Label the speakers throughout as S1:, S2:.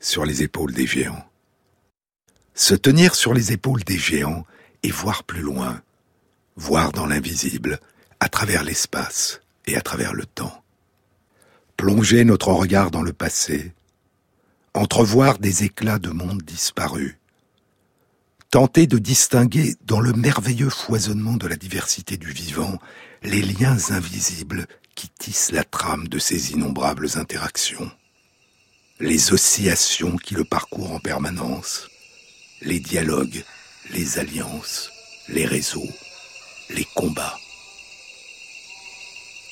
S1: sur les épaules des géants. Se tenir sur les épaules des géants et voir plus loin, voir dans l'invisible, à travers l'espace et à travers le temps. Plonger notre regard dans le passé, entrevoir des éclats de monde disparus, tenter de distinguer dans le merveilleux foisonnement de la diversité du vivant les liens invisibles qui tissent la trame de ces innombrables interactions les oscillations qui le parcourent en permanence, les dialogues, les alliances, les réseaux, les combats.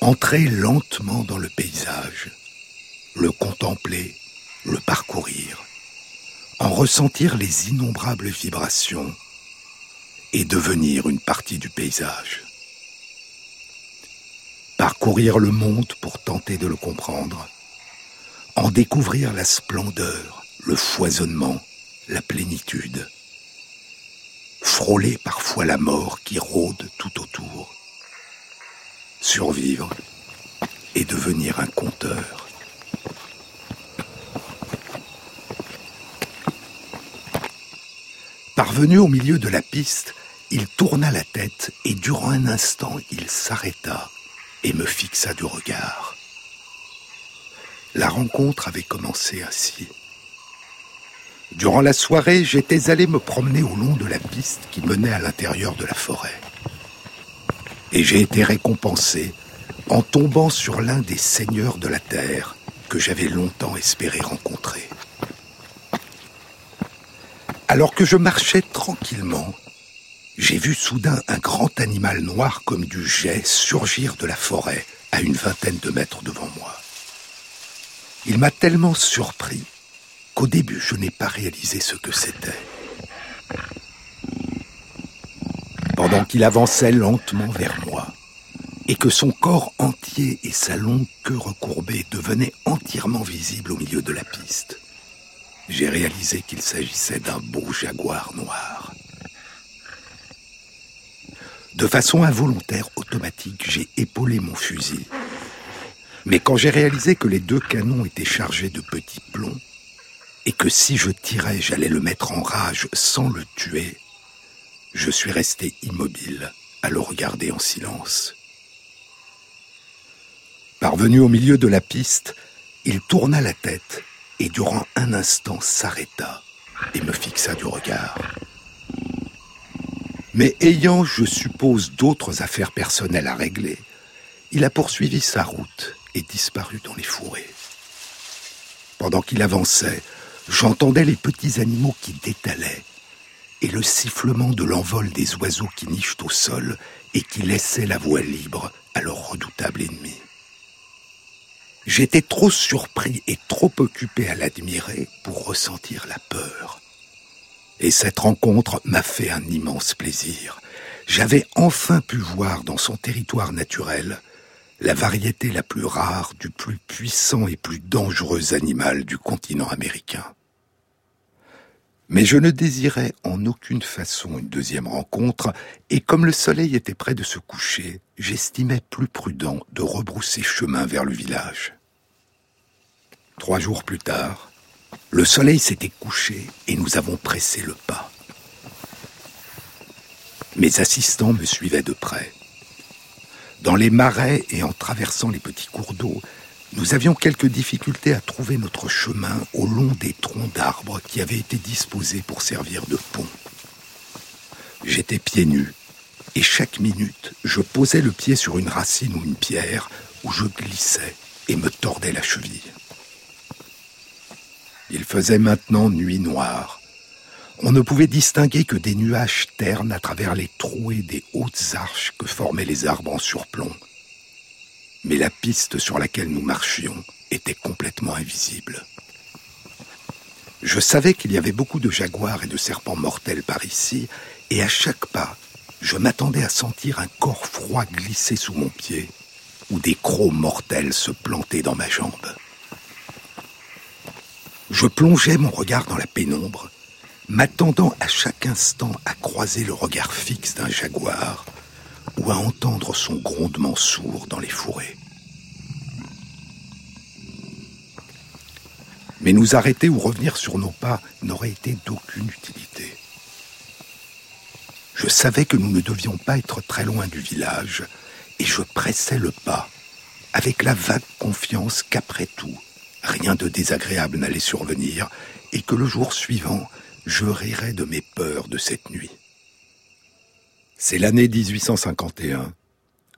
S1: Entrer lentement dans le paysage, le contempler, le parcourir, en ressentir les innombrables vibrations et devenir une partie du paysage. Parcourir le monde pour tenter de le comprendre, en découvrir la splendeur, le foisonnement, la plénitude. Frôler parfois la mort qui rôde tout autour. Survivre et devenir un conteur. Parvenu au milieu de la piste, il tourna la tête et durant un instant il s'arrêta et me fixa du regard. La rencontre avait commencé ainsi. Durant la soirée, j'étais allé me promener au long de la piste qui menait à l'intérieur de la forêt. Et j'ai été récompensé en tombant sur l'un des seigneurs de la terre que j'avais longtemps espéré rencontrer. Alors que je marchais tranquillement, j'ai vu soudain un grand animal noir comme du jet surgir de la forêt à une vingtaine de mètres devant moi. Il m'a tellement surpris qu'au début je n'ai pas réalisé ce que c'était. Pendant qu'il avançait lentement vers moi, et que son corps entier et sa longue queue recourbée devenaient entièrement visibles au milieu de la piste, j'ai réalisé qu'il s'agissait d'un beau jaguar noir. De façon involontaire, automatique, j'ai épaulé mon fusil mais quand j'ai réalisé que les deux canons étaient chargés de petits plombs, et que si je tirais, j'allais le mettre en rage sans le tuer, je suis resté immobile à le regarder en silence. Parvenu au milieu de la piste, il tourna la tête et durant un instant s'arrêta et me fixa du regard. Mais ayant, je suppose, d'autres affaires personnelles à régler, il a poursuivi sa route et disparut dans les fourrés. Pendant qu'il avançait, j'entendais les petits animaux qui détalaient et le sifflement de l'envol des oiseaux qui nichent au sol et qui laissaient la voie libre à leur redoutable ennemi. J'étais trop surpris et trop occupé à l'admirer pour ressentir la peur. Et cette rencontre m'a fait un immense plaisir. J'avais enfin pu voir dans son territoire naturel la variété la plus rare du plus puissant et plus dangereux animal du continent américain. Mais je ne désirais en aucune façon une deuxième rencontre, et comme le soleil était près de se coucher, j'estimais plus prudent de rebrousser chemin vers le village. Trois jours plus tard, le soleil s'était couché et nous avons pressé le pas. Mes assistants me suivaient de près. Dans les marais et en traversant les petits cours d'eau, nous avions quelques difficultés à trouver notre chemin au long des troncs d'arbres qui avaient été disposés pour servir de pont. J'étais pieds nus, et chaque minute, je posais le pied sur une racine ou une pierre où je glissais et me tordais la cheville. Il faisait maintenant nuit noire, on ne pouvait distinguer que des nuages ternes à travers les trouées des hautes arches que formaient les arbres en surplomb. Mais la piste sur laquelle nous marchions était complètement invisible. Je savais qu'il y avait beaucoup de jaguars et de serpents mortels par ici, et à chaque pas, je m'attendais à sentir un corps froid glisser sous mon pied, ou des crocs mortels se planter dans ma jambe. Je plongeais mon regard dans la pénombre, m'attendant à chaque instant à croiser le regard fixe d'un jaguar ou à entendre son grondement sourd dans les fourrés. Mais nous arrêter ou revenir sur nos pas n'aurait été d'aucune utilité. Je savais que nous ne devions pas être très loin du village, et je pressais le pas, avec la vague confiance qu'après tout, rien de désagréable n'allait survenir, et que le jour suivant, je rirais de mes peurs de cette nuit. C'est l'année 1851,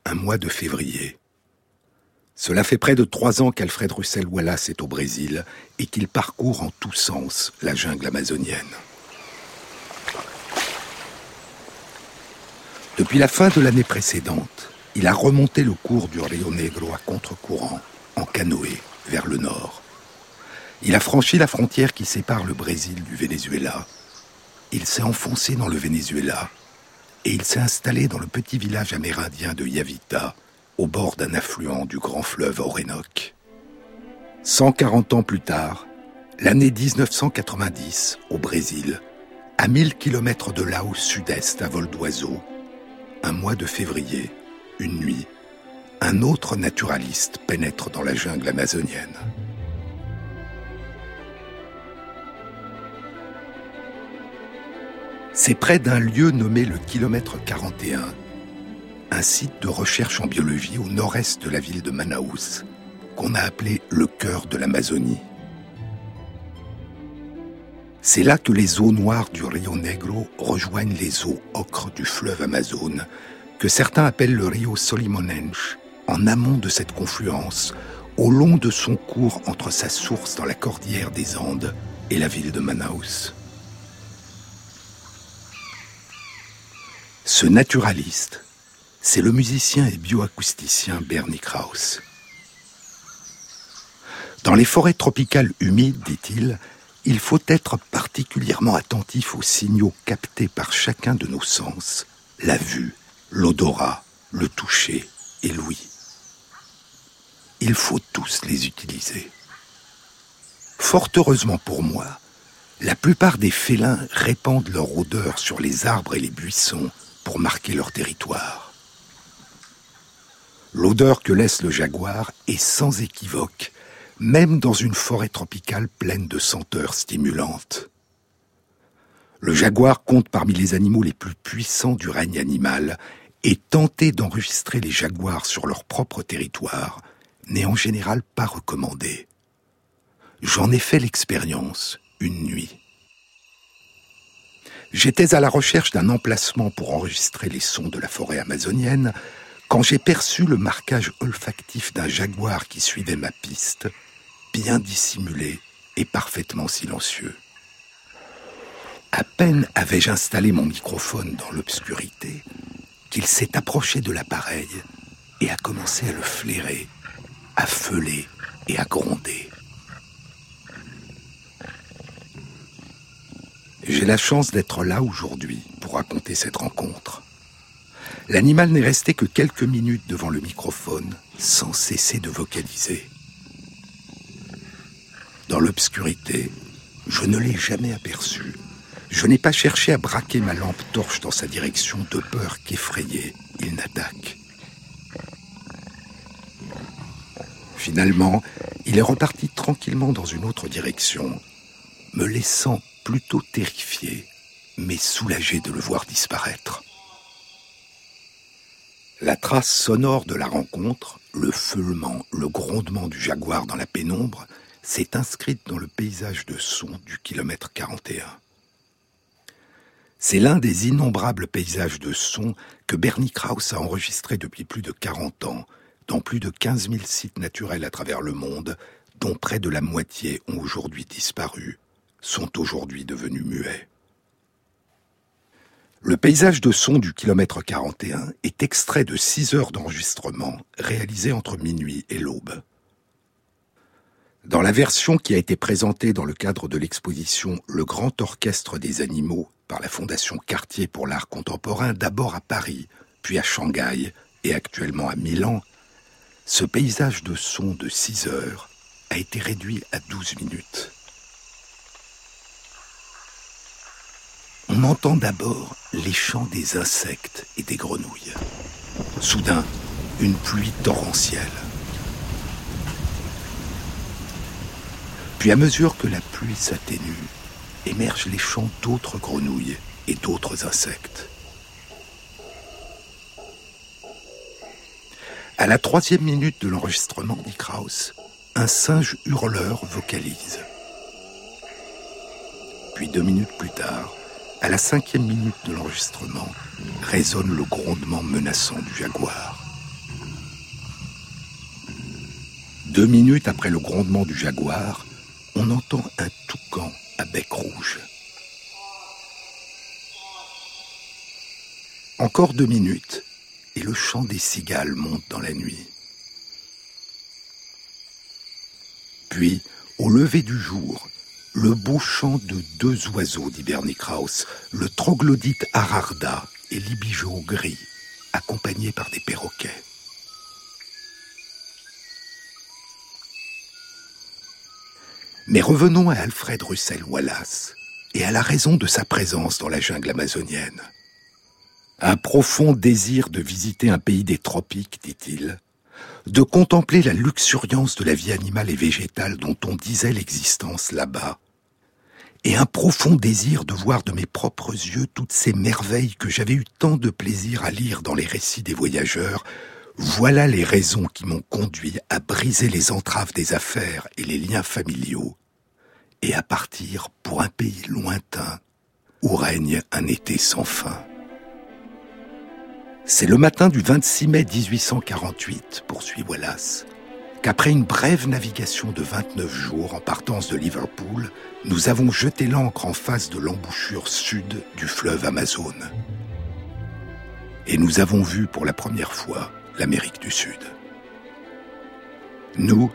S1: un mois de février. Cela fait près de trois ans qu'Alfred Russel Wallace est au Brésil et qu'il parcourt en tous sens la jungle amazonienne. Depuis la fin de l'année précédente, il a remonté le cours du Rio Negro à contre-courant, en canoë, vers le nord. Il a franchi la frontière qui sépare le Brésil du Venezuela. Il s'est enfoncé dans le Venezuela et il s'est installé dans le petit village amérindien de Yavita, au bord d'un affluent du grand fleuve Orénoque. 140 ans plus tard, l'année 1990, au Brésil, à 1000 km de là au sud-est à vol d'oiseau, un mois de février, une nuit, un autre naturaliste pénètre dans la jungle amazonienne. C'est près d'un lieu nommé le kilomètre 41, un site de recherche en biologie au nord-est de la ville de Manaus, qu'on a appelé le cœur de l'Amazonie. C'est là que les eaux noires du Rio Negro rejoignent les eaux ocres du fleuve Amazone, que certains appellent le Rio Solimonense, en amont de cette confluence, au long de son cours entre sa source dans la cordillère des Andes et la ville de Manaus. Ce naturaliste, c'est le musicien et bioacousticien Bernie Krauss. Dans les forêts tropicales humides, dit-il, il faut être particulièrement attentif aux signaux captés par chacun de nos sens, la vue, l'odorat, le toucher et l'ouïe. Il faut tous les utiliser. Fort heureusement pour moi, la plupart des félins répandent leur odeur sur les arbres et les buissons marquer leur territoire. L'odeur que laisse le jaguar est sans équivoque, même dans une forêt tropicale pleine de senteurs stimulantes. Le jaguar compte parmi les animaux les plus puissants du règne animal, et tenter d'enregistrer les jaguars sur leur propre territoire n'est en général pas recommandé. J'en ai fait l'expérience une nuit. J'étais à la recherche d'un emplacement pour enregistrer les sons de la forêt amazonienne quand j'ai perçu le marquage olfactif d'un jaguar qui suivait ma piste, bien dissimulé et parfaitement silencieux. À peine avais-je installé mon microphone dans l'obscurité qu'il s'est approché de l'appareil et a commencé à le flairer, à feuler et à gronder. J'ai la chance d'être là aujourd'hui pour raconter cette rencontre. L'animal n'est resté que quelques minutes devant le microphone sans cesser de vocaliser. Dans l'obscurité, je ne l'ai jamais aperçu. Je n'ai pas cherché à braquer ma lampe torche dans sa direction de peur qu'effrayé, il n'attaque. Finalement, il est reparti tranquillement dans une autre direction, me laissant plutôt terrifié, mais soulagé de le voir disparaître. La trace sonore de la rencontre, le feulement, le grondement du jaguar dans la pénombre, s'est inscrite dans le paysage de son du kilomètre 41. C'est l'un des innombrables paysages de son que Bernie Krauss a enregistré depuis plus de 40 ans, dans plus de 15 000 sites naturels à travers le monde, dont près de la moitié ont aujourd'hui disparu, sont aujourd'hui devenus muets. Le paysage de son du kilomètre 41 est extrait de six heures d'enregistrement réalisées entre minuit et l'aube. Dans la version qui a été présentée dans le cadre de l'exposition Le Grand Orchestre des Animaux par la Fondation Cartier pour l'Art Contemporain, d'abord à Paris, puis à Shanghai et actuellement à Milan, ce paysage de son de 6 heures a été réduit à 12 minutes. On entend d'abord les chants des insectes et des grenouilles. Soudain, une pluie torrentielle. Puis à mesure que la pluie s'atténue, émergent les chants d'autres grenouilles et d'autres insectes. À la troisième minute de l'enregistrement Krauss, un singe hurleur vocalise. Puis deux minutes plus tard, à la cinquième minute de l'enregistrement, résonne le grondement menaçant du jaguar. Deux minutes après le grondement du jaguar, on entend un toucan à bec rouge. Encore deux minutes, et le chant des cigales monte dans la nuit. Puis, au lever du jour, le beau chant de deux oiseaux d'Hibernicraus, le troglodyte Ararda et l'ibigeau gris, accompagnés par des perroquets. Mais revenons à Alfred Russel Wallace et à la raison de sa présence dans la jungle amazonienne. Un profond désir de visiter un pays des tropiques, dit-il, de contempler la luxuriance de la vie animale et végétale dont on disait l'existence là-bas, et un profond désir de voir de mes propres yeux toutes ces merveilles que j'avais eu tant de plaisir à lire dans les récits des voyageurs, voilà les raisons qui m'ont conduit à briser les entraves des affaires et les liens familiaux et à partir pour un pays lointain où règne un été sans fin. C'est le matin du 26 mai 1848, poursuit Wallace, qu'après une brève navigation de 29 jours en partance de Liverpool, nous avons jeté l'ancre en face de l'embouchure sud du fleuve Amazon. Et nous avons vu pour la première fois l'Amérique du Sud. Nous,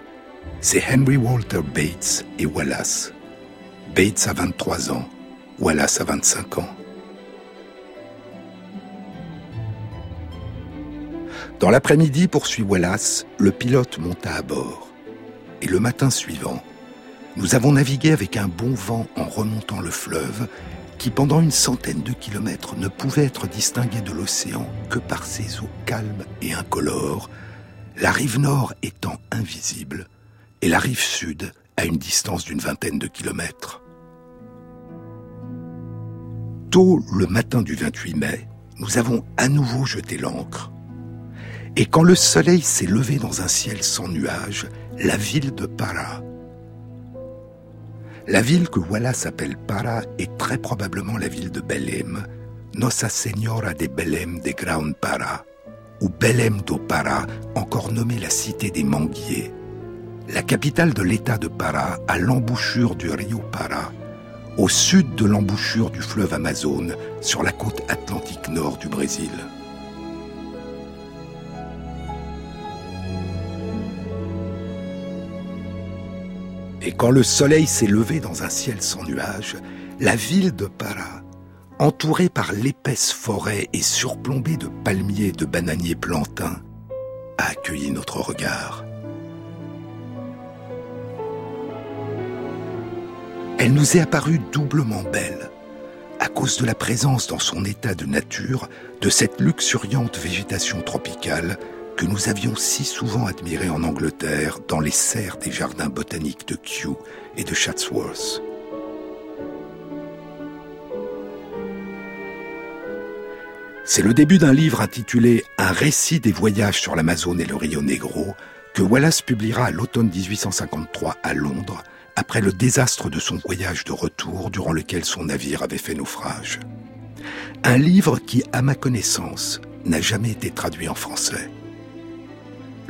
S1: c'est Henry Walter Bates et Wallace. Bates a 23 ans, Wallace a 25 ans. Dans l'après-midi, poursuit Wallace, le pilote monta à bord. Et le matin suivant, nous avons navigué avec un bon vent en remontant le fleuve qui, pendant une centaine de kilomètres, ne pouvait être distingué de l'océan que par ses eaux calmes et incolores, la rive nord étant invisible et la rive sud à une distance d'une vingtaine de kilomètres. Tôt le matin du 28 mai, nous avons à nouveau jeté l'ancre. Et quand le soleil s'est levé dans un ciel sans nuages, la ville de Para, la ville que Wallace appelle Para est très probablement la ville de Belém, Nossa Senhora de Belém de Ground Para, ou Belém do Para, encore nommée la cité des manguiers, la capitale de l'état de Para, à l'embouchure du Rio Para, au sud de l'embouchure du fleuve Amazone, sur la côte atlantique nord du Brésil. Et quand le soleil s'est levé dans un ciel sans nuages, la ville de Para, entourée par l'épaisse forêt et surplombée de palmiers et de bananiers plantains, a accueilli notre regard. Elle nous est apparue doublement belle, à cause de la présence dans son état de nature de cette luxuriante végétation tropicale que nous avions si souvent admirée en Angleterre dans les serres des jardins botaniques de Kew et de Chatsworth. C'est le début d'un livre intitulé Un récit des voyages sur l'Amazone et le Rio Negro que Wallace publiera à l'automne 1853 à Londres après le désastre de son voyage de retour durant lequel son navire avait fait naufrage. Un livre qui, à ma connaissance, n'a jamais été traduit en français.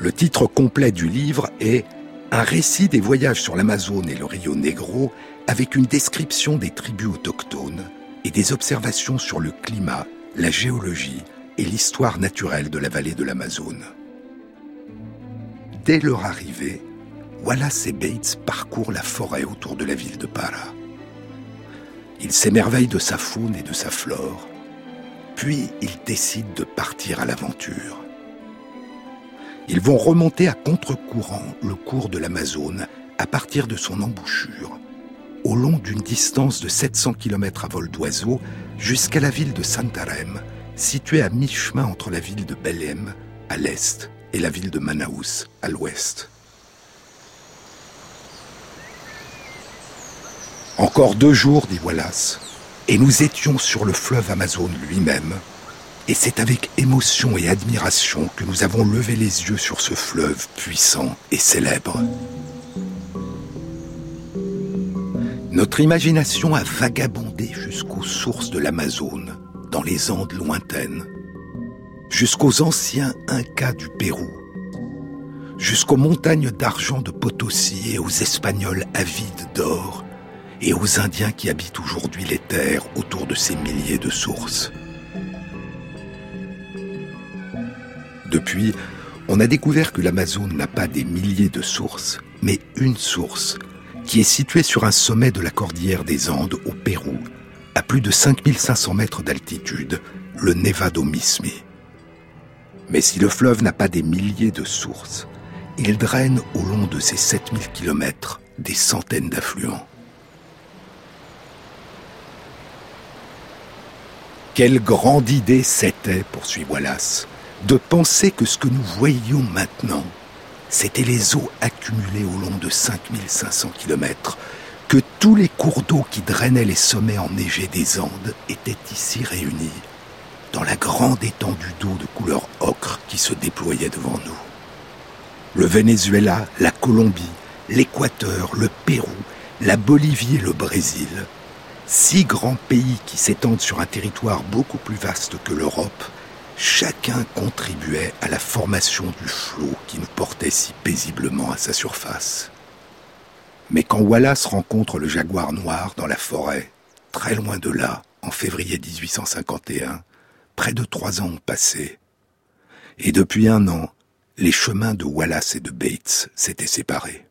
S1: Le titre complet du livre est Un récit des voyages sur l'Amazone et le Rio Negro avec une description des tribus autochtones et des observations sur le climat, la géologie et l'histoire naturelle de la vallée de l'Amazone. Dès leur arrivée, Wallace et Bates parcourent la forêt autour de la ville de Para. Ils s'émerveillent de sa faune et de sa flore, puis ils décident de partir à l'aventure. Ils vont remonter à contre-courant le cours de l'Amazone à partir de son embouchure, au long d'une distance de 700 km à vol d'oiseau jusqu'à la ville de Santarem, située à mi-chemin entre la ville de Belém à l'est et la ville de Manaus à l'ouest. Encore deux jours, dit Wallace, et nous étions sur le fleuve Amazon lui-même, et c'est avec émotion et admiration que nous avons levé les yeux sur ce fleuve puissant et célèbre. Notre imagination a vagabondé jusqu'aux sources de l'Amazone, dans les Andes lointaines, jusqu'aux anciens Incas du Pérou, jusqu'aux montagnes d'argent de Potosi et aux Espagnols avides d'or, et aux Indiens qui habitent aujourd'hui les terres autour de ces milliers de sources. Depuis, on a découvert que l'Amazone n'a pas des milliers de sources, mais une source qui est situé sur un sommet de la cordillère des Andes au Pérou, à plus de 5500 mètres d'altitude, le Nevado Mismi. Mais si le fleuve n'a pas des milliers de sources, il draine au long de ses 7000 kilomètres des centaines d'affluents. Quelle grande idée c'était, poursuit Wallace, de penser que ce que nous voyions maintenant c'étaient les eaux accumulées au long de 5500 km, que tous les cours d'eau qui drainaient les sommets enneigés des Andes étaient ici réunis, dans la grande étendue d'eau de couleur ocre qui se déployait devant nous. Le Venezuela, la Colombie, l'Équateur, le Pérou, la Bolivie et le Brésil, six grands pays qui s'étendent sur un territoire beaucoup plus vaste que l'Europe, Chacun contribuait à la formation du flot qui nous portait si paisiblement à sa surface. Mais quand Wallace rencontre le jaguar noir dans la forêt, très loin de là, en février 1851, près de trois ans ont passé. Et depuis un an, les chemins de Wallace et de Bates s'étaient séparés.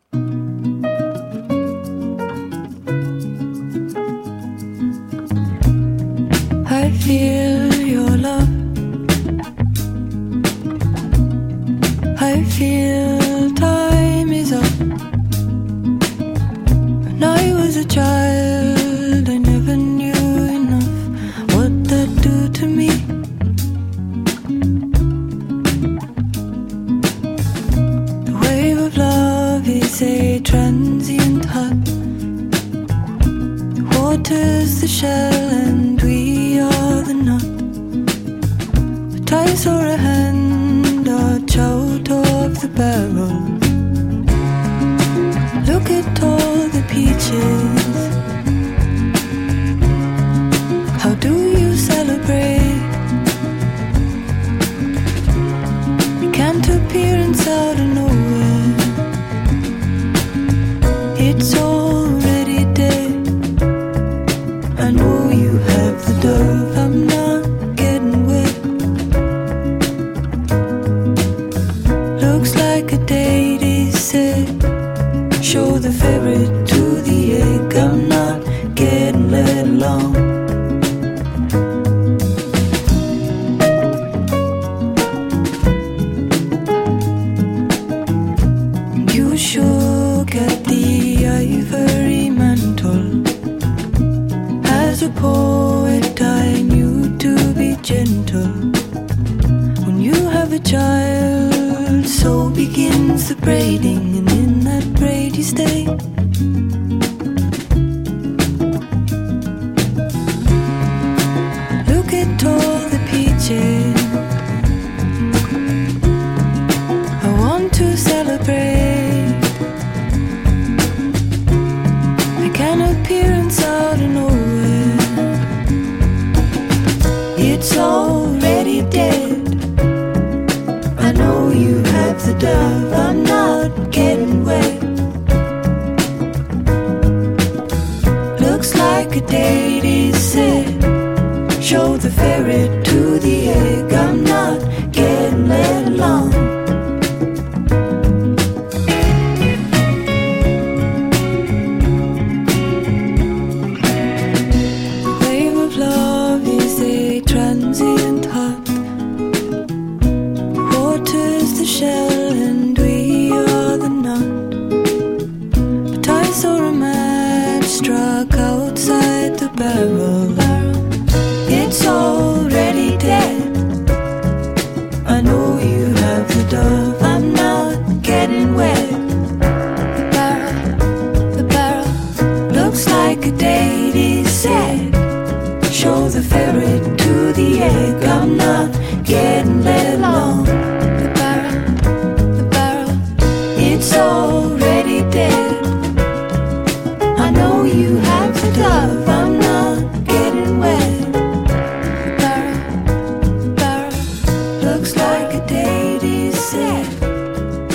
S2: Barrel. Look at all the peaches. The ferret to the egg. I'm not getting let alone. The barrel, the it's already dead. I know you have. I'm not getting wet. Looks like a date set.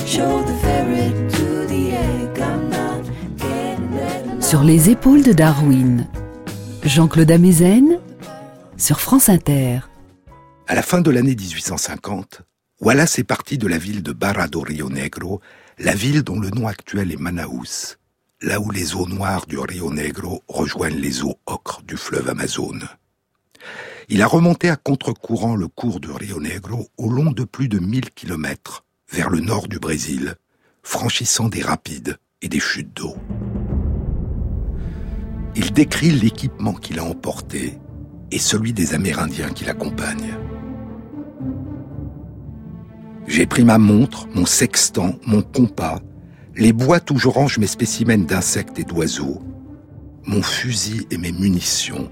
S2: Show the ferret to the egg.
S3: Sur les épaules de Darwin, Jean-Claude Amezen France Inter.
S1: À la fin de l'année 1850, Wallace est parti de la ville de Barra do Rio Negro, la ville dont le nom actuel est Manaus, là où les eaux noires du Rio Negro rejoignent les eaux ocres du fleuve Amazone. Il a remonté à contre-courant le cours du Rio Negro au long de plus de 1000 kilomètres vers le nord du Brésil, franchissant des rapides et des chutes d'eau. Il décrit l'équipement qu'il a emporté et celui des Amérindiens qui l'accompagnent. J'ai pris ma montre, mon sextant, mon compas, les boîtes où je mes spécimens d'insectes et d'oiseaux, mon fusil et mes munitions,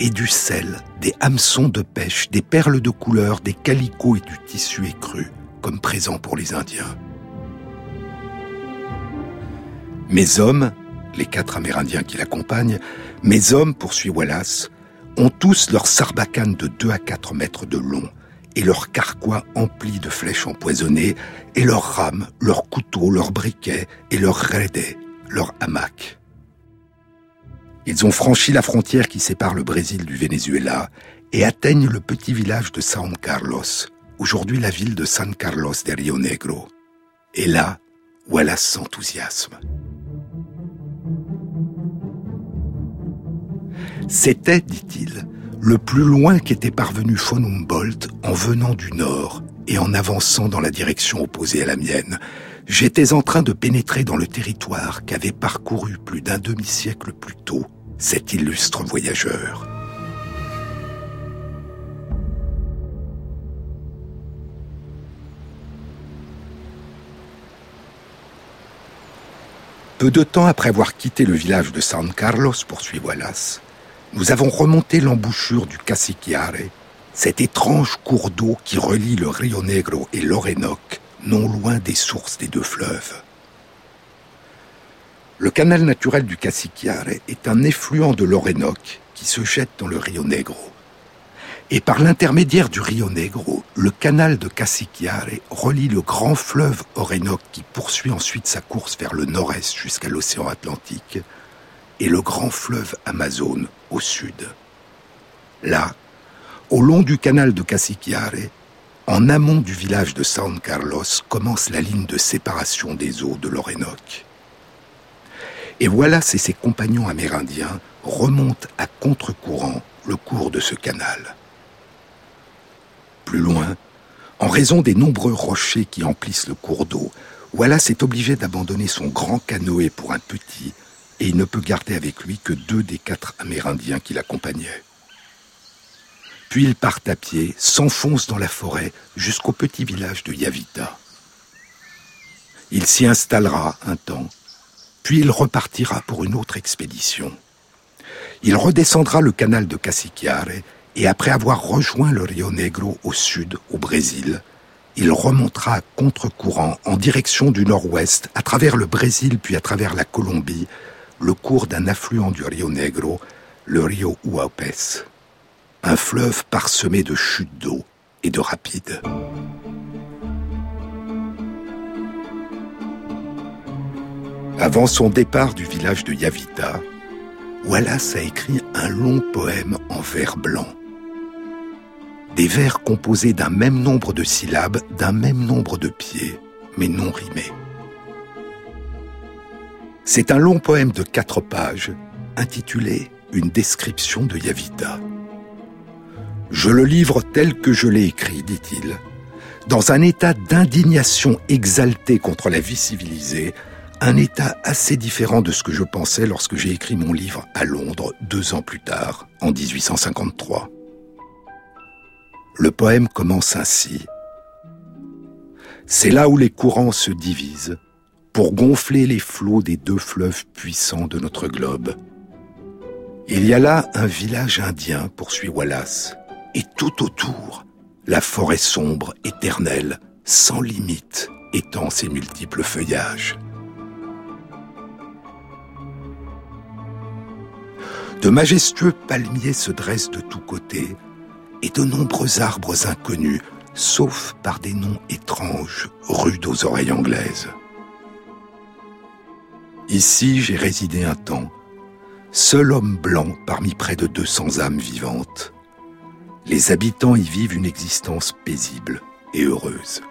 S1: et du sel, des hameçons de pêche, des perles de couleur, des calicots et du tissu écru, comme présent pour les Indiens. Mes hommes, les quatre Amérindiens qui l'accompagnent, mes hommes, poursuit Wallace, ont tous leur sarbacane de 2 à 4 mètres de long et leurs carquois emplis de flèches empoisonnées et leurs rames, leurs couteaux, leurs briquets et leurs raidets, leurs hamacs. Ils ont franchi la frontière qui sépare le Brésil du Venezuela et atteignent le petit village de San Carlos, aujourd'hui la ville de San Carlos de Rio Negro. Et là, Wallace s'enthousiasme. C'était, dit-il, le plus loin qu'était parvenu von Humboldt en venant du nord et en avançant dans la direction opposée à la mienne. J'étais en train de pénétrer dans le territoire qu'avait parcouru plus d'un demi-siècle plus tôt cet illustre voyageur. Peu de temps après avoir quitté le village de San Carlos, poursuit Wallace, nous avons remonté l'embouchure du Cassiquiare, cet étrange cours d'eau qui relie le Rio Negro et l'Orénoque, non loin des sources des deux fleuves. Le canal naturel du Cassiquiare est un effluent de l'Orénoque qui se jette dans le Rio Negro. Et par l'intermédiaire du Rio Negro, le canal de Cassiquiare relie le grand fleuve Orénoque qui poursuit ensuite sa course vers le nord-est jusqu'à l'océan Atlantique et le grand fleuve Amazone au sud. Là, au long du canal de Cassiquiare, en amont du village de San Carlos, commence la ligne de séparation des eaux de l'Orénoque. Et voilà et ses compagnons amérindiens remontent à contre-courant le cours de ce canal. Plus loin, en raison des nombreux rochers qui emplissent le cours d'eau, Wallace est obligé d'abandonner son grand canoë pour un petit, et il ne peut garder avec lui que deux des quatre Amérindiens qui l'accompagnaient. Puis il part à pied, s'enfonce dans la forêt jusqu'au petit village de Yavita. Il s'y installera un temps, puis il repartira pour une autre expédition. Il redescendra le canal de Cassiquiare et après avoir rejoint le Rio Negro au sud, au Brésil, il remontera à contre-courant en direction du nord-ouest, à travers le Brésil puis à travers la Colombie, le cours d'un affluent du Rio Negro, le Rio Uaupes, un fleuve parsemé de chutes d'eau et de rapides. Avant son départ du village de Yavita, Wallace a écrit un long poème en vers blanc. Des vers composés d'un même nombre de syllabes, d'un même nombre de pieds, mais non rimés. C'est un long poème de quatre pages, intitulé Une description de Yavita. Je le livre tel que je l'ai écrit, dit-il, dans un état d'indignation exaltée contre la vie civilisée, un état assez différent de ce que je pensais lorsque j'ai écrit mon livre à Londres deux ans plus tard, en 1853. Le poème commence ainsi. C'est là où les courants se divisent pour gonfler les flots des deux fleuves puissants de notre globe. Il y a là un village indien, poursuit Wallace, et tout autour, la forêt sombre, éternelle, sans limite, étend ses multiples feuillages. De majestueux palmiers se dressent de tous côtés, et de nombreux arbres inconnus, sauf par des noms étranges, rudes aux oreilles anglaises. Ici, j'ai résidé un temps, seul homme blanc parmi près de 200 âmes vivantes. Les habitants y vivent une existence paisible et heureuse.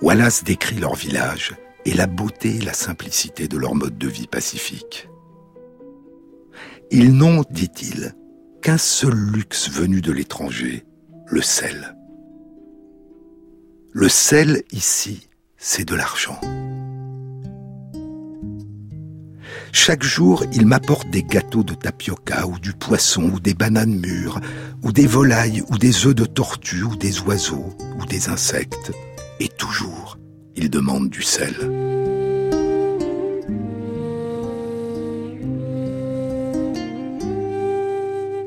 S1: Wallace décrit leur village et la beauté et la simplicité de leur mode de vie pacifique. Ils n'ont, dit-il, qu'un seul luxe venu de l'étranger, le sel. Le sel ici, c'est de l'argent. Chaque jour, ils m'apportent des gâteaux de tapioca ou du poisson ou des bananes mûres ou des volailles ou des œufs de tortue ou des oiseaux ou des insectes. Et toujours, ils demandent du sel.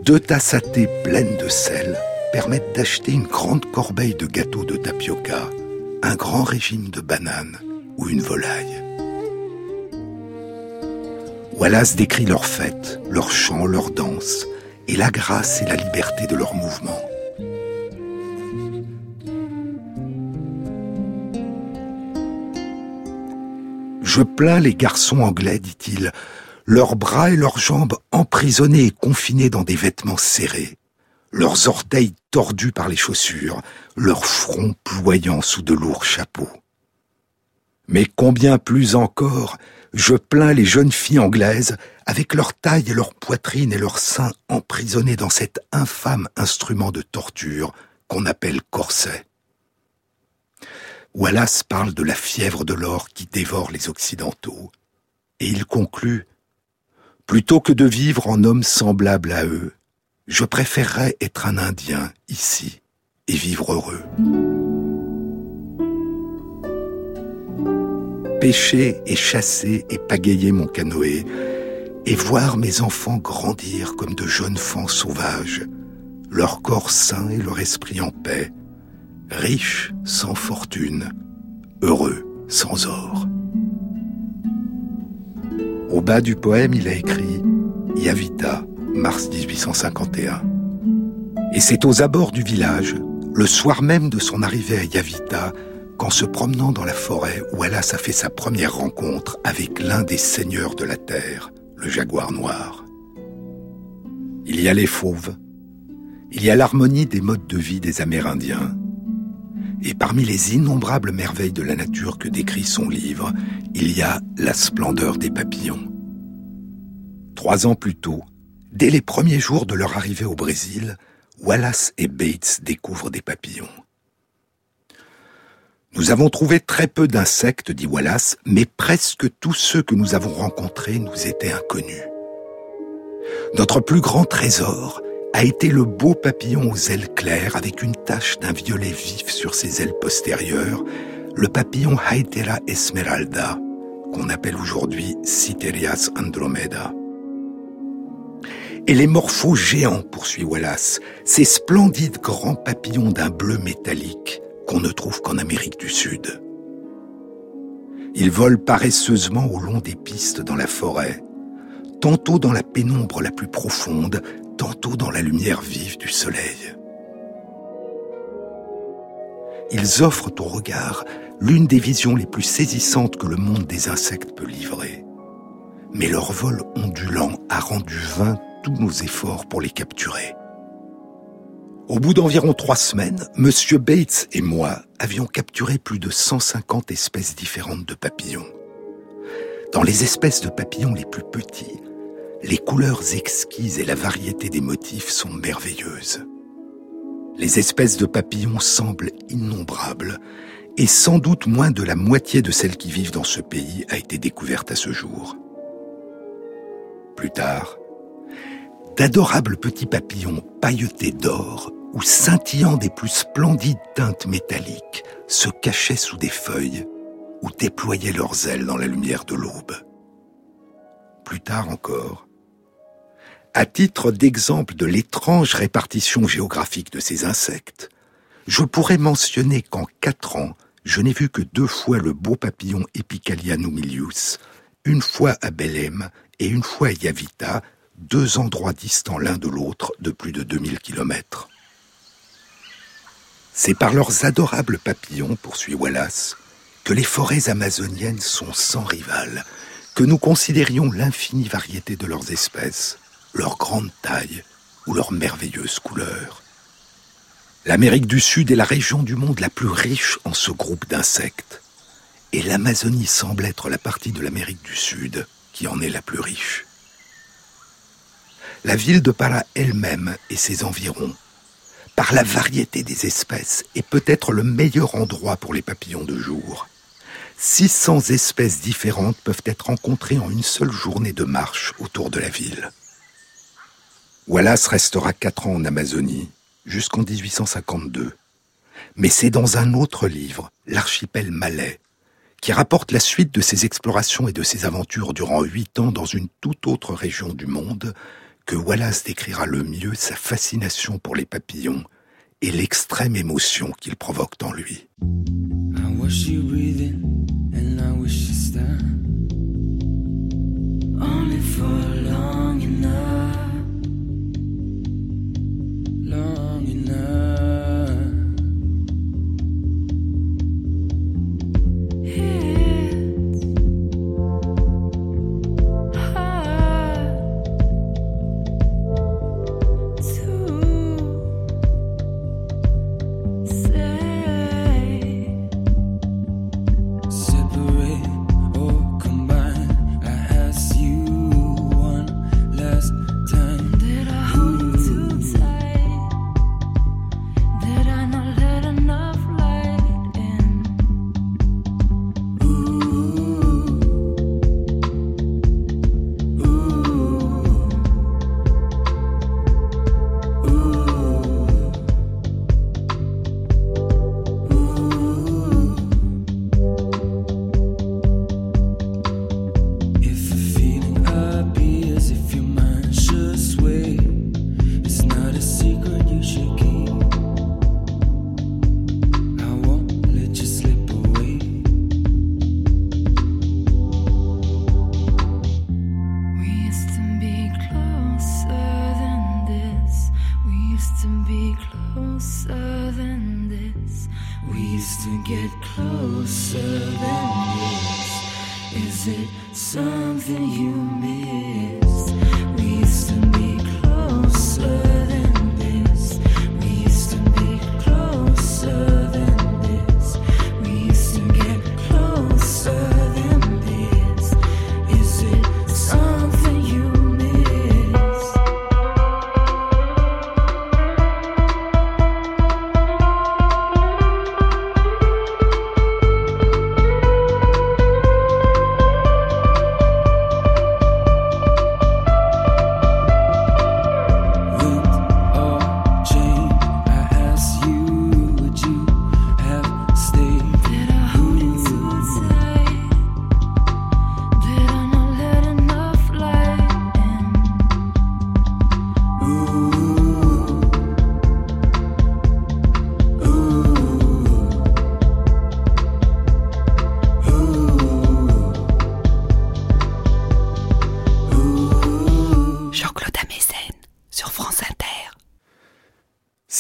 S1: Deux tasses à thé pleines de sel permettent d'acheter une grande corbeille de gâteaux de tapioca, un grand régime de bananes ou une volaille. Wallace décrit leurs fêtes, leurs chants, leurs danses, et la grâce et la liberté de leurs mouvements. Je plains les garçons anglais, dit-il, leurs bras et leurs jambes emprisonnés et confinés dans des vêtements serrés, leurs orteils tordus par les chaussures, leurs fronts ployant sous de lourds chapeaux. Mais combien plus encore, je plains les jeunes filles anglaises avec leur taille et leur poitrine et leurs seins emprisonnés dans cet infâme instrument de torture qu'on appelle corset. Wallace parle de la fièvre de l'or qui dévore les Occidentaux, et il conclut Plutôt que de vivre en homme semblable à eux, je préférerais être un Indien ici et vivre heureux. Pêcher et chasser et pagayer mon canoë, et voir mes enfants grandir comme de jeunes fans sauvages, leur corps sain et leur esprit en paix, riches sans fortune, heureux sans or. Au bas du poème, il a écrit Yavita, mars 1851. Et c'est aux abords du village, le soir même de son arrivée à Yavita, qu'en se promenant dans la forêt, Wallace a fait sa première rencontre avec l'un des seigneurs de la terre, le jaguar noir. Il y a les fauves, il y a l'harmonie des modes de vie des Amérindiens, et parmi les innombrables merveilles de la nature que décrit son livre, il y a la splendeur des papillons. Trois ans plus tôt, dès les premiers jours de leur arrivée au Brésil, Wallace et Bates découvrent des papillons. Nous avons trouvé très peu d'insectes, dit Wallace, mais presque tous ceux que nous avons rencontrés nous étaient inconnus. Notre plus grand trésor, a été le beau papillon aux ailes claires avec une tache d'un violet vif sur ses ailes postérieures, le papillon Haetera esmeralda, qu'on appelle aujourd'hui Citerias andromeda. Et les morphos géants, poursuit Wallace, ces splendides grands papillons d'un bleu métallique qu'on ne trouve qu'en Amérique du Sud. Ils volent paresseusement au long des pistes dans la forêt, tantôt dans la pénombre la plus profonde, tantôt dans la lumière vive du soleil. Ils offrent au regard l'une des visions les plus saisissantes que le monde des insectes peut livrer. Mais leur vol ondulant a rendu vain tous nos efforts pour les capturer. Au bout d'environ trois semaines, Monsieur Bates et moi avions capturé plus de 150 espèces différentes de papillons. Dans les espèces de papillons les plus petits, les couleurs exquises et la variété des motifs sont merveilleuses. Les espèces de papillons semblent innombrables et sans doute moins de la moitié de celles qui vivent dans ce pays a été découverte à ce jour. Plus tard, d'adorables petits papillons pailletés d'or ou scintillant des plus splendides teintes métalliques se cachaient sous des feuilles ou déployaient leurs ailes dans la lumière de l'aube. Plus tard encore, à titre d'exemple de l'étrange répartition géographique de ces insectes, je pourrais mentionner qu'en quatre ans, je n'ai vu que deux fois le beau papillon Epicalian humilius, une fois à Belém et une fois à Yavita, deux endroits distants l'un de l'autre de plus de 2000 kilomètres. C'est par leurs adorables papillons, poursuit Wallace, que les forêts amazoniennes sont sans rival, que nous considérions l'infinie variété de leurs espèces, leur grande taille ou leur merveilleuse couleur. L'Amérique du Sud est la région du monde la plus riche en ce groupe d'insectes, et l'Amazonie semble être la partie de l'Amérique du Sud qui en est la plus riche. La ville de Para elle-même et ses environs par la variété des espèces, est peut-être le meilleur endroit pour les papillons de jour. 600 espèces différentes peuvent être rencontrées en une seule journée de marche autour de la ville. Wallace restera quatre ans en Amazonie, jusqu'en 1852. Mais c'est dans un autre livre, L'archipel malais, qui rapporte la suite de ses explorations et de ses aventures durant huit ans dans une toute autre région du monde, que Wallace décrira le mieux sa fascination pour les papillons et l'extrême émotion qu'ils provoquent en lui.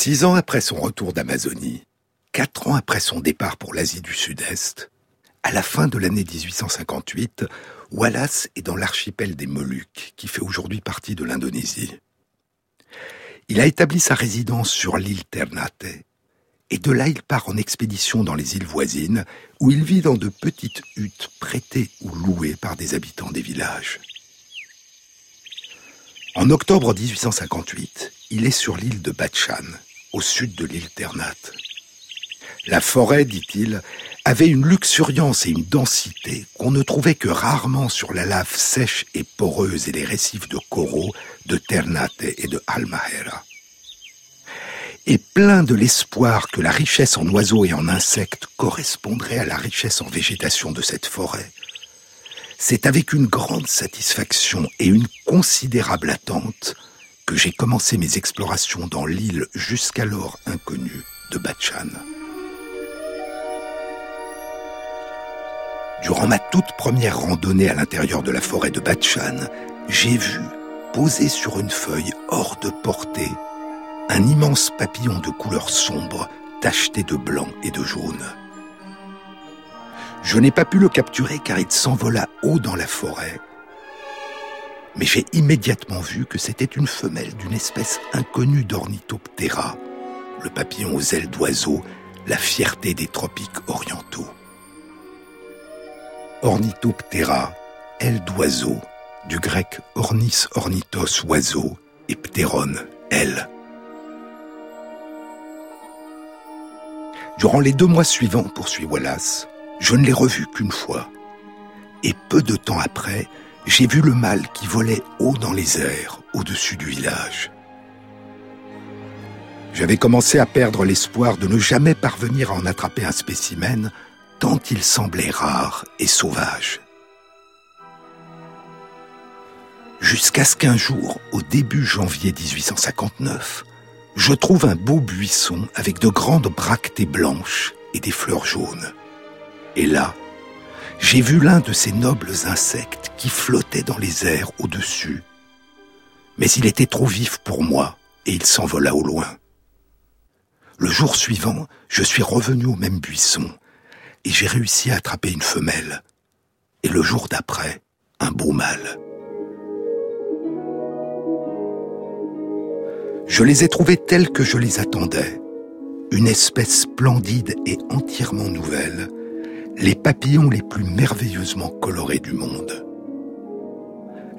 S1: Six ans après son retour d'Amazonie, quatre ans après son départ pour l'Asie du Sud-Est, à la fin de l'année 1858, Wallace est dans l'archipel des Moluques, qui fait aujourd'hui partie de l'Indonésie. Il a établi sa résidence sur l'île Ternate, et de là il part en expédition dans les îles voisines, où il vit dans de petites huttes prêtées ou louées par des habitants des villages. En octobre 1858, il est sur l'île de Batchan, au sud de l'île Ternate. La forêt, dit-il, avait une luxuriance et une densité qu'on ne trouvait que rarement sur la lave sèche et poreuse et les récifs de coraux de Ternate et de Almahera. Et plein de l'espoir que la richesse en oiseaux et en insectes correspondrait à la richesse en végétation de cette forêt, c'est avec une grande satisfaction et une considérable attente que j'ai commencé mes explorations dans l'île jusqu'alors inconnue de Batchan. Durant ma toute première randonnée à l'intérieur de la forêt de Batchan, j'ai vu, posé sur une feuille hors de portée, un immense papillon de couleur sombre, tacheté de blanc et de jaune. Je n'ai pas pu le capturer car il s'envola haut dans la forêt. Mais j'ai immédiatement vu que c'était une femelle d'une espèce inconnue d'Ornithoptera, le papillon aux ailes d'oiseau, la fierté des tropiques orientaux. Ornithoptera, aile d'oiseau, du grec ornis ornithos oiseau et pteron, aile. Durant les deux mois suivants, poursuit Wallace, je ne l'ai revu qu'une fois. Et peu de temps après, j'ai vu le mâle qui volait haut dans les airs, au-dessus du village. J'avais commencé à perdre l'espoir de ne jamais parvenir à en attraper un spécimen, tant il semblait rare et sauvage. Jusqu'à ce qu'un jour, au début janvier 1859, je trouve un beau buisson avec de grandes bractées blanches et des fleurs jaunes. Et là, j'ai vu l'un de ces nobles insectes qui flottait dans les airs au-dessus. Mais il était trop vif pour moi et il s'envola au loin. Le jour suivant, je suis revenu au même buisson et j'ai réussi à attraper une femelle. Et le jour d'après, un beau mâle. Je les ai trouvés tels que je les attendais. Une espèce splendide et entièrement nouvelle, les papillons les plus merveilleusement colorés du monde.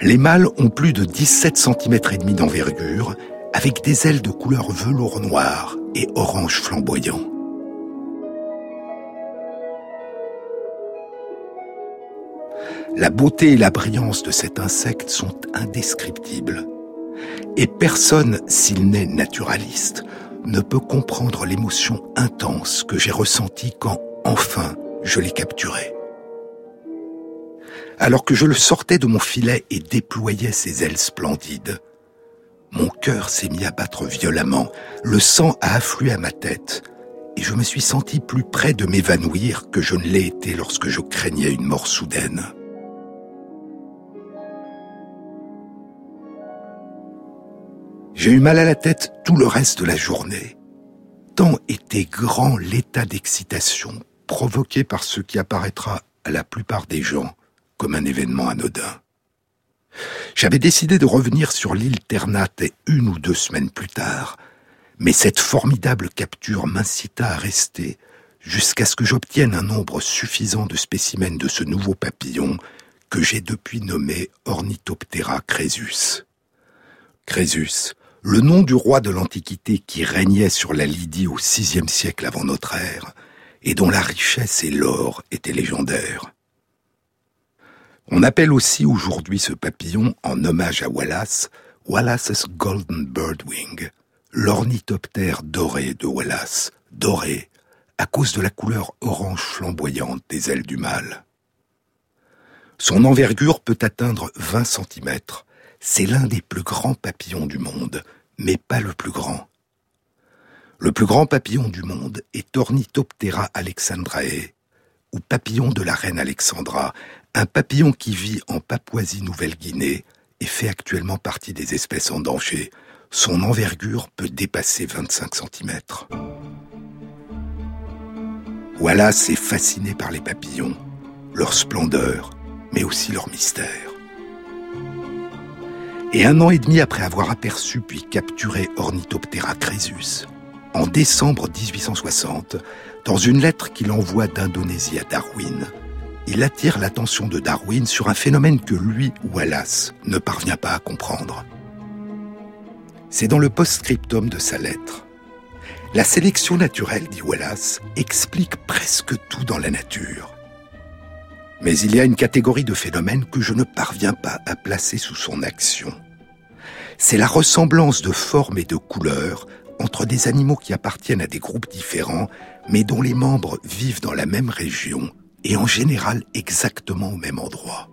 S1: Les mâles ont plus de 17 cm et demi d'envergure, avec des ailes de couleur velours noir et orange flamboyant. La beauté et la brillance de cet insecte sont indescriptibles. Et personne, s'il n'est naturaliste, ne peut comprendre l'émotion intense que j'ai ressentie quand, enfin, je l'ai capturé. Alors que je le sortais de mon filet et déployais ses ailes splendides, mon cœur s'est mis à battre violemment, le sang a afflué à ma tête, et je me suis senti plus près de m'évanouir que je ne l'ai été lorsque je craignais une mort soudaine. J'ai eu mal à la tête tout le reste de la journée. Tant était grand l'état d'excitation provoqué par ce qui apparaîtra à la plupart des gens comme un événement anodin. J'avais décidé de revenir sur l'île Ternate une ou deux semaines plus tard, mais cette formidable capture m'incita à rester jusqu'à ce que j'obtienne un nombre suffisant de spécimens de ce nouveau papillon que j'ai depuis nommé Ornithoptera crésus. Crésus, le nom du roi de l'Antiquité qui régnait sur la Lydie au VIe siècle avant notre ère, et dont la richesse et l'or étaient légendaires. On appelle aussi aujourd'hui ce papillon, en hommage à Wallace, Wallace's Golden Birdwing, l'ornithoptère doré de Wallace, doré à cause de la couleur orange flamboyante des ailes du mâle. Son envergure peut atteindre 20 cm. C'est l'un des plus grands papillons du monde, mais pas le plus grand. Le plus grand papillon du monde est Ornithoptera alexandrae, ou papillon de la reine Alexandra, un papillon qui vit en Papouasie-Nouvelle-Guinée et fait actuellement partie des espèces en danger. Son envergure peut dépasser 25 cm. Wallace est fasciné par les papillons, leur splendeur, mais aussi leur mystère. Et un an et demi après avoir aperçu puis capturé Ornithoptera crésus, en décembre 1860, dans une lettre qu'il envoie d'Indonésie à Darwin, il attire l'attention de Darwin sur un phénomène que lui, Wallace, ne parvient pas à comprendre. C'est dans le post-scriptum de sa lettre. La sélection naturelle, dit Wallace, explique presque tout dans la nature. Mais il y a une catégorie de phénomènes que je ne parviens pas à placer sous son action. C'est la ressemblance de formes et de couleurs entre des animaux qui appartiennent à des groupes différents, mais dont les membres vivent dans la même région et en général exactement au même endroit.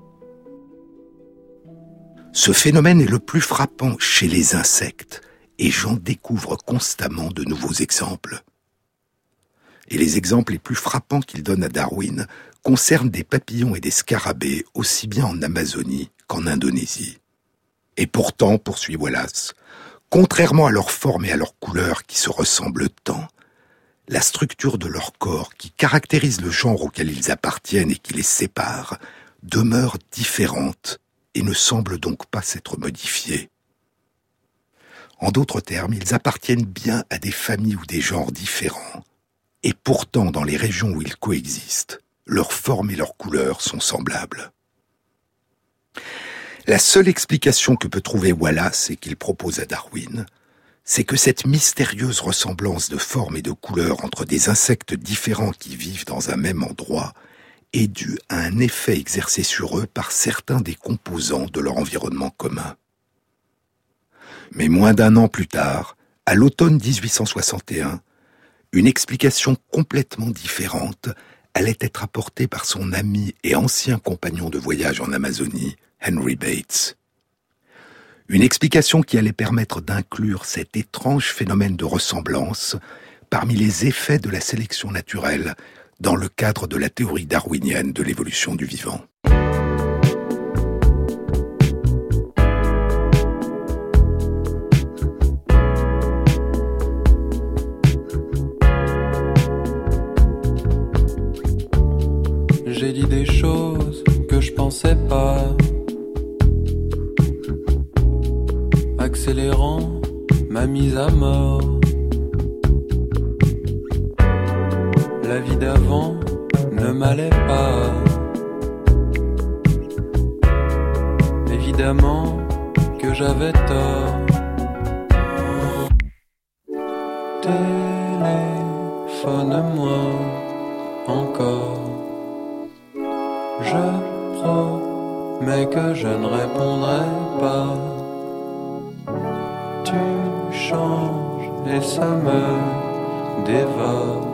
S1: Ce phénomène est le plus frappant chez les insectes, et j'en découvre constamment de nouveaux exemples. Et les exemples les plus frappants qu'il donne à Darwin concernent des papillons et des scarabées aussi bien en Amazonie qu'en Indonésie. Et pourtant, poursuit Wallace, contrairement à leur forme et à leur couleur qui se ressemblent tant, la structure de leur corps qui caractérise le genre auquel ils appartiennent et qui les sépare demeure différente et ne semble donc pas s'être modifiée. En d'autres termes, ils appartiennent bien à des familles ou des genres différents, et pourtant dans les régions où ils coexistent, leurs formes et leurs couleurs sont semblables. La seule explication que peut trouver Wallace et qu'il propose à Darwin, c'est que cette mystérieuse ressemblance de formes et de couleurs entre des insectes différents qui vivent dans un même endroit est due à un effet exercé sur eux par certains des composants de leur environnement commun. Mais moins d'un an plus tard, à l'automne 1861, une explication complètement différente allait être apportée par son ami et ancien compagnon de voyage en Amazonie, Henry Bates. Une explication qui allait permettre d'inclure cet étrange phénomène de ressemblance parmi les effets de la sélection naturelle dans le cadre de la théorie darwinienne de l'évolution du vivant.
S4: J'ai dit des choses que je pensais pas. Accélérant ma mise à mort. la vie d'avant ne m'allait pas. Évidemment que j'avais tort. Téléphone-moi encore. Je promets que je ne répondrai pas. Tu changes et ça me dévore.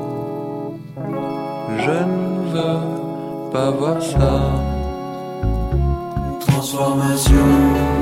S4: Je ne veux pas voir ça. Transformation.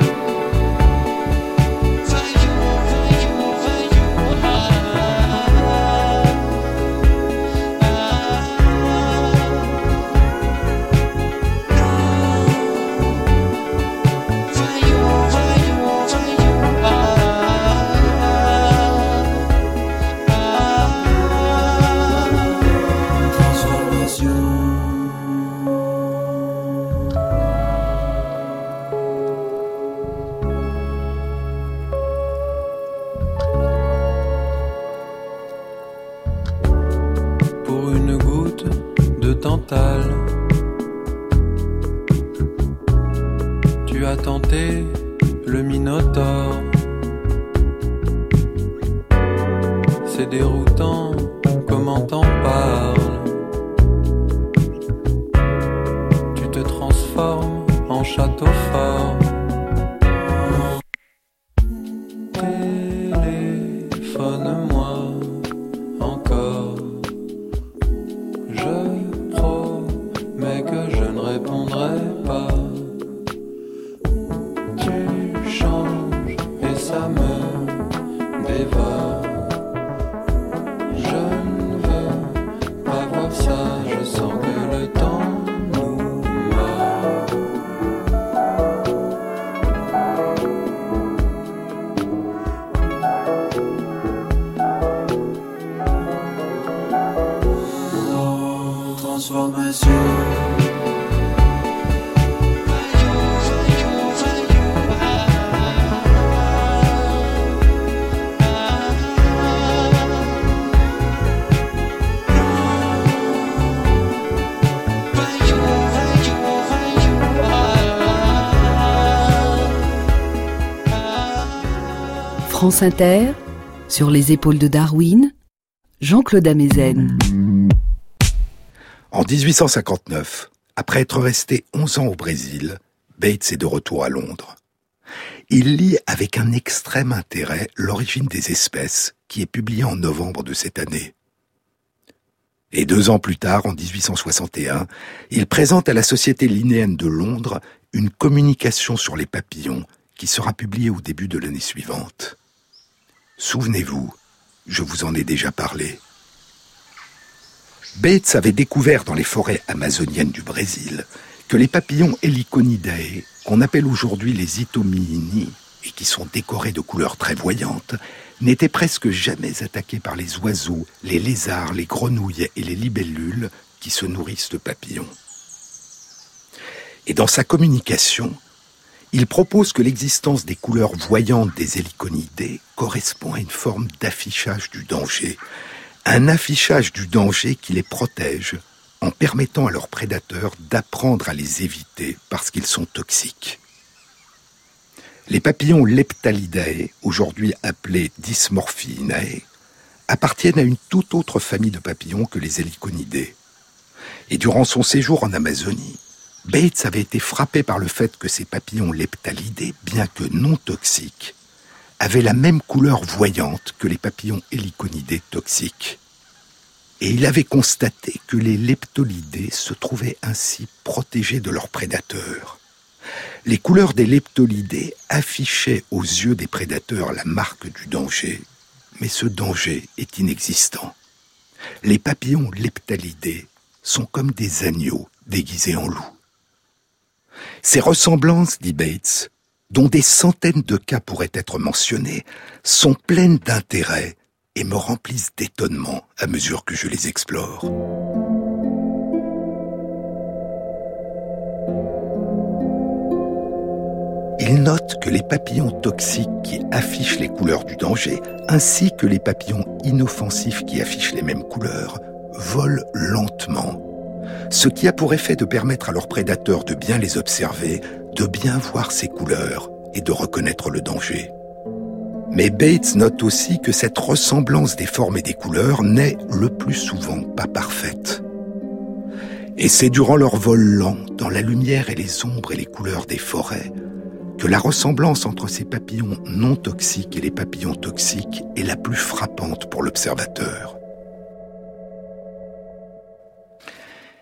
S3: Sur les épaules de Darwin, Jean-Claude.
S1: En 1859, après être resté 11 ans au Brésil, Bates est de retour à Londres. Il lit avec un extrême intérêt L'origine des espèces, qui est publié en novembre de cette année. Et deux ans plus tard, en 1861, il présente à la Société linéenne de Londres une communication sur les papillons qui sera publiée au début de l'année suivante. Souvenez-vous, je vous en ai déjà parlé. Bates avait découvert dans les forêts amazoniennes du Brésil que les papillons Heliconidae, qu'on appelle aujourd'hui les Itomiini, et qui sont décorés de couleurs très voyantes, n'étaient presque jamais attaqués par les oiseaux, les lézards, les grenouilles et les libellules qui se nourrissent de papillons. Et dans sa communication, il propose que l'existence des couleurs voyantes des héliconidés correspond à une forme d'affichage du danger, un affichage du danger qui les protège en permettant à leurs prédateurs d'apprendre à les éviter parce qu'ils sont toxiques. Les papillons Leptalidae, aujourd'hui appelés Dysmorphinae, appartiennent à une toute autre famille de papillons que les Heliconidés. Et durant son séjour en Amazonie, Bates avait été frappé par le fait que ces papillons leptalidés, bien que non toxiques, avaient la même couleur voyante que les papillons héliconidés toxiques. Et il avait constaté que les leptolidés se trouvaient ainsi protégés de leurs prédateurs. Les couleurs des leptolidés affichaient aux yeux des prédateurs la marque du danger, mais ce danger est inexistant. Les papillons leptalidés sont comme des agneaux déguisés en loups. Ces ressemblances, dit Bates, dont des centaines de cas pourraient être mentionnés, sont pleines d'intérêt et me remplissent d'étonnement à mesure que je les explore. Il note que les papillons toxiques qui affichent les couleurs du danger, ainsi que les papillons inoffensifs qui affichent les mêmes couleurs, volent lentement ce qui a pour effet de permettre à leurs prédateurs de bien les observer, de bien voir ces couleurs et de reconnaître le danger. Mais Bates note aussi que cette ressemblance des formes et des couleurs n'est le plus souvent pas parfaite. Et c'est durant leur vol lent, dans la lumière et les ombres et les couleurs des forêts, que la ressemblance entre ces papillons non toxiques et les papillons toxiques est la plus frappante pour l'observateur.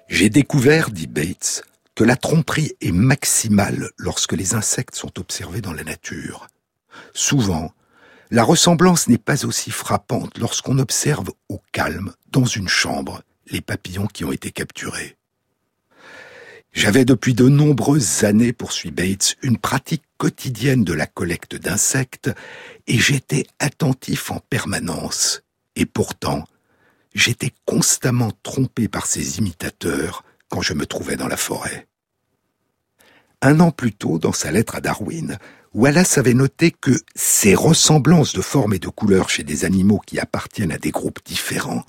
S1: J'ai découvert, dit Bates, que la tromperie est maximale lorsque les insectes sont observés dans la nature. Souvent, la ressemblance n'est pas aussi frappante lorsqu'on observe au calme, dans une chambre, les papillons qui ont été capturés. J'avais depuis de nombreuses années, poursuit Bates, une pratique quotidienne de la collecte d'insectes, et j'étais attentif en permanence. Et pourtant, j'étais constamment trompé par ces imitateurs quand je me trouvais dans la forêt. Un an plus tôt, dans sa lettre à Darwin, Wallace avait noté que ces ressemblances de formes et de couleurs chez des animaux qui appartiennent à des groupes différents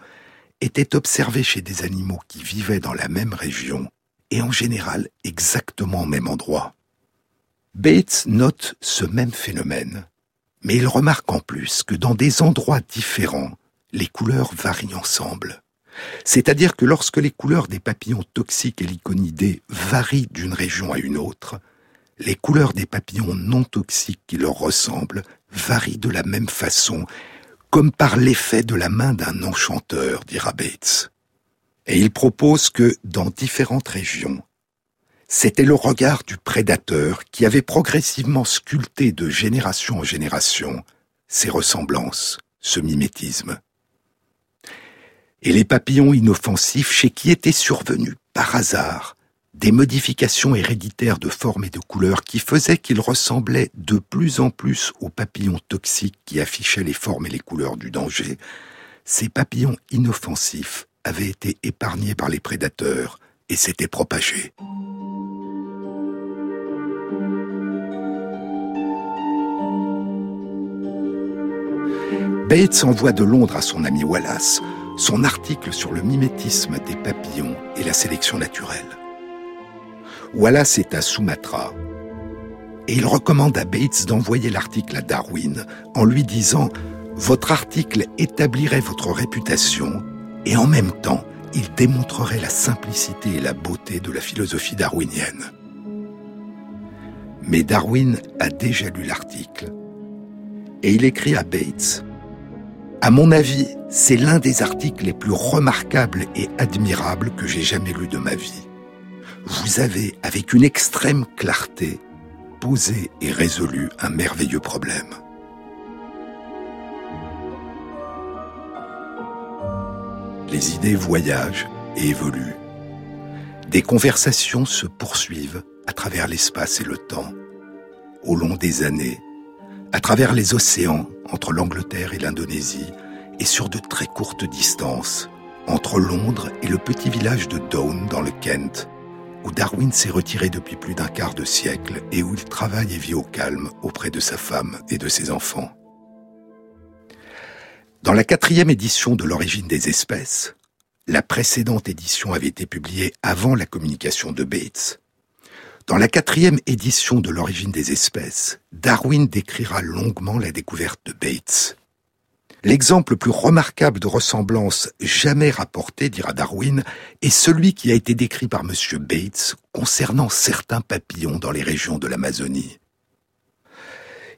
S1: étaient observées chez des animaux qui vivaient dans la même région et en général exactement au même endroit. Bates note ce même phénomène, mais il remarque en plus que dans des endroits différents, les couleurs varient ensemble. C'est-à-dire que lorsque les couleurs des papillons toxiques et liconidés varient d'une région à une autre, les couleurs des papillons non toxiques qui leur ressemblent varient de la même façon, comme par l'effet de la main d'un enchanteur, dira Bates. Et il propose que, dans différentes régions, c'était le regard du prédateur qui avait progressivement sculpté de génération en génération ces ressemblances, ce mimétisme et les papillons inoffensifs chez qui étaient survenus, par hasard, des modifications héréditaires de forme et de couleur qui faisaient qu'ils ressemblaient de plus en plus aux papillons toxiques qui affichaient les formes et les couleurs du danger, ces papillons inoffensifs avaient été épargnés par les prédateurs et s'étaient propagés. Bates envoie de Londres à son ami Wallace son article sur le mimétisme des papillons et la sélection naturelle. Wallace est à Sumatra et il recommande à Bates d'envoyer l'article à Darwin en lui disant votre article établirait votre réputation et en même temps, il démontrerait la simplicité et la beauté de la philosophie darwinienne. Mais Darwin a déjà lu l'article et il écrit à Bates À mon avis, c'est l'un des articles les plus remarquables et admirables que j'ai jamais lu de ma vie. Vous avez, avec une extrême clarté, posé et résolu un merveilleux problème. Les idées voyagent et évoluent. Des conversations se poursuivent à travers l'espace et le temps, au long des années, à travers les océans entre l'Angleterre et l'Indonésie, et sur de très courtes distances, entre Londres et le petit village de Down dans le Kent, où Darwin s'est retiré depuis plus d'un quart de siècle et où il travaille et vit au calme auprès de sa femme et de ses enfants. Dans la quatrième édition de l'origine des espèces, la précédente édition avait été publiée avant la communication de Bates. Dans la quatrième édition de l'origine des espèces, Darwin décrira longuement la découverte de Bates. L'exemple le plus remarquable de ressemblance jamais rapporté, dira Darwin, est celui qui a été décrit par M. Bates concernant certains papillons dans les régions de l'Amazonie.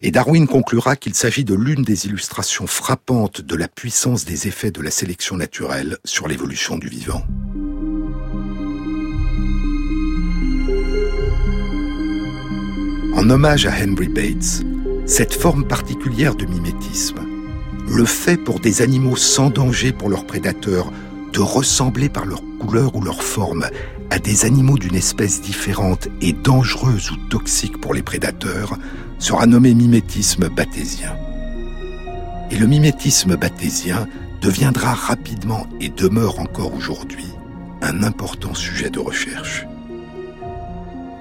S1: Et Darwin conclura qu'il s'agit de l'une des illustrations frappantes de la puissance des effets de la sélection naturelle sur l'évolution du vivant. En hommage à Henry Bates, cette forme particulière de mimétisme, le fait pour des animaux sans danger pour leurs prédateurs de ressembler par leur couleur ou leur forme à des animaux d'une espèce différente et dangereuse ou toxique pour les prédateurs, sera nommé mimétisme bathésien. Et le mimétisme bathésien deviendra rapidement et demeure encore aujourd'hui un important sujet de recherche.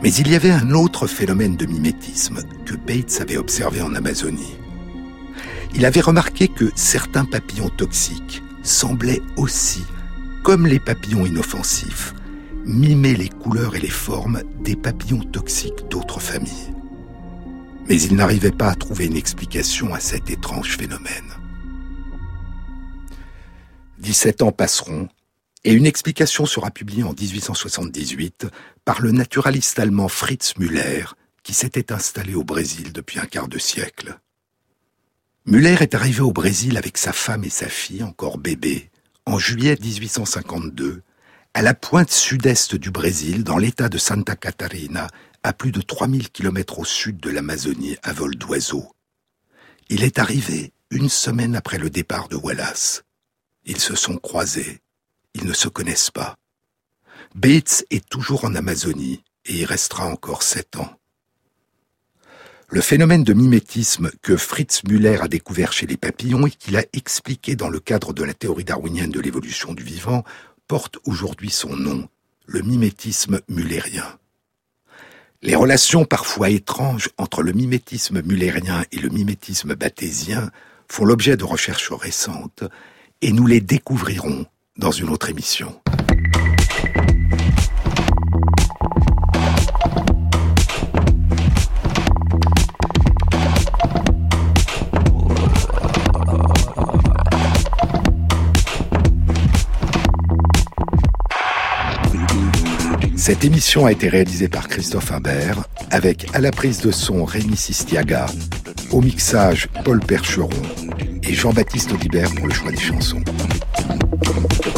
S1: Mais il y avait un autre phénomène de mimétisme que Bates avait observé en Amazonie. Il avait remarqué que certains papillons toxiques semblaient aussi, comme les papillons inoffensifs, mimer les couleurs et les formes des papillons toxiques d'autres familles. Mais il n'arrivait pas à trouver une explication à cet étrange phénomène. 17 ans passeront et une explication sera publiée en 1878 par le naturaliste allemand Fritz Müller, qui s'était installé au Brésil depuis un quart de siècle. Müller est arrivé au Brésil avec sa femme et sa fille, encore bébés, en juillet 1852, à la pointe sud-est du Brésil, dans l'état de Santa Catarina, à plus de 3000 km au sud de l'Amazonie à vol d'oiseau. Il est arrivé une semaine après le départ de Wallace. Ils se sont croisés ils ne se connaissent pas. Bates est toujours en Amazonie et y restera encore sept ans. Le phénomène de mimétisme que Fritz Müller a découvert chez les papillons et qu'il a expliqué dans le cadre de la théorie darwinienne de l'évolution du vivant porte aujourd'hui son nom, le mimétisme mullérien. Les relations parfois étranges entre le mimétisme mullérien et le mimétisme bathésien font l'objet de recherches récentes et nous les découvrirons dans une autre émission. Cette émission a été réalisée par Christophe Imbert, avec à la prise de son Rémi Sistiaga, au mixage Paul Percheron et Jean-Baptiste Audibert pour le choix des chansons.